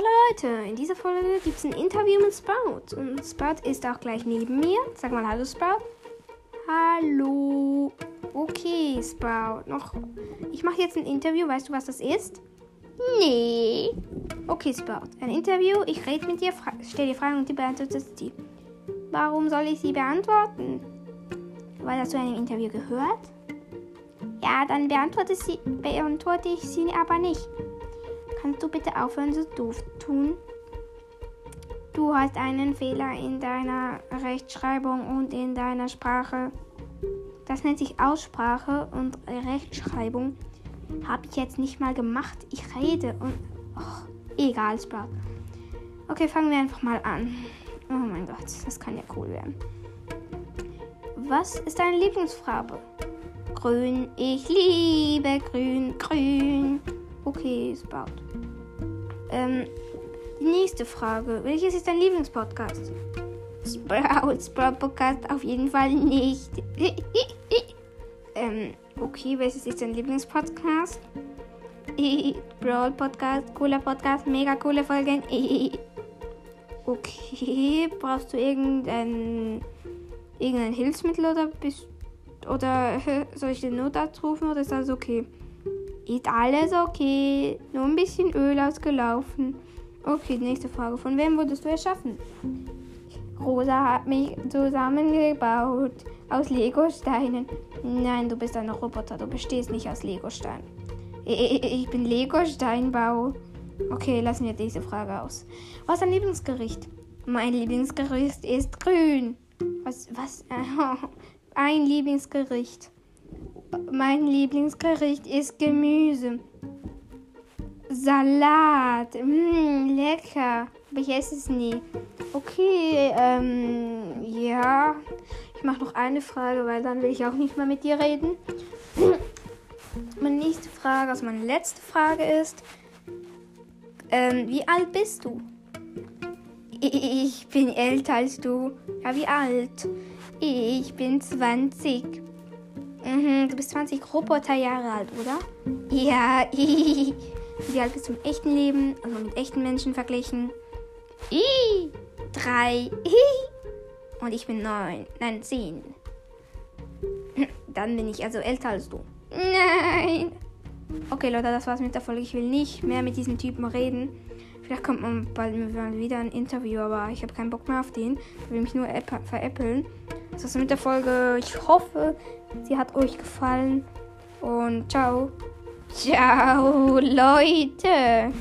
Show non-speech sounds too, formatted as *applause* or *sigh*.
Leute, in dieser Folge gibt es ein Interview mit Sprout. Und Sprout ist auch gleich neben mir. Sag mal Hallo, Sprout. Hallo. Okay, Sprout. Noch. Ich mache jetzt ein Interview. Weißt du, was das ist? Nee. Okay, Sprout. Ein Interview. Ich rede mit dir, stelle dir Fragen und du beantwortest sie. Warum soll ich sie beantworten? Weil hast du ein Interview gehört? Ja, dann beantworte, sie, beantworte ich sie aber nicht. Kannst du bitte aufhören, so doof tun? Du hast einen Fehler in deiner Rechtschreibung und in deiner Sprache. Das nennt sich Aussprache und Rechtschreibung. Habe ich jetzt nicht mal gemacht. Ich rede und. Oh, egal, Spaß. Okay, fangen wir einfach mal an. Oh mein Gott, das kann ja cool werden. Was ist deine Lieblingsfarbe? Grün. Ich liebe grün, grün. Okay, Sprout. Ähm, die nächste Frage. Welches ist dein Lieblingspodcast? Sprout, Sprout Podcast auf jeden Fall nicht. *laughs* ähm, okay, welches ist dein Lieblingspodcast? *laughs* Brawl Podcast, cooler Podcast, mega coole Folgen. *laughs* okay, brauchst du irgendein, irgendein Hilfsmittel oder bist oder soll ich den Notarzt rufen oder ist alles okay? Ist alles okay. Nur ein bisschen Öl ausgelaufen. Okay, nächste Frage. Von wem wurdest du erschaffen? Rosa hat mich zusammengebaut aus Legosteinen. Nein, du bist ein Roboter. Du bestehst nicht aus Legosteinen. Ich bin Lego-Steinbau. Okay, lassen wir diese Frage aus. Was ist dein Lieblingsgericht? Mein Lieblingsgericht ist grün. Was, was? *laughs* Ein Lieblingsgericht. Mein Lieblingsgericht ist Gemüse. Salat. Mmh, lecker. Aber ich esse es nie. Okay, ähm, ja. Ich mache noch eine Frage, weil dann will ich auch nicht mehr mit dir reden. meine nächste Frage, also meine letzte Frage ist, ähm, wie alt bist du? Ich bin älter als du. Ja, wie alt? Ich bin 20. Mhm, du bist 20 Roboterjahre alt, oder? Ja, *laughs* wie alt bist du im echten Leben? Also mit echten Menschen verglichen? I, drei. *laughs* Und ich bin neun. Nein, zehn. Dann bin ich also älter als du. Nein. Okay, Leute, das war's mit der Folge. Ich will nicht mehr mit diesem Typen reden. Vielleicht kommt man bald wieder ein Interview, aber ich habe keinen Bock mehr auf den. Ich will mich nur veräppeln. Das war's mit der Folge. Ich hoffe, sie hat euch gefallen. Und ciao. Ciao, Leute.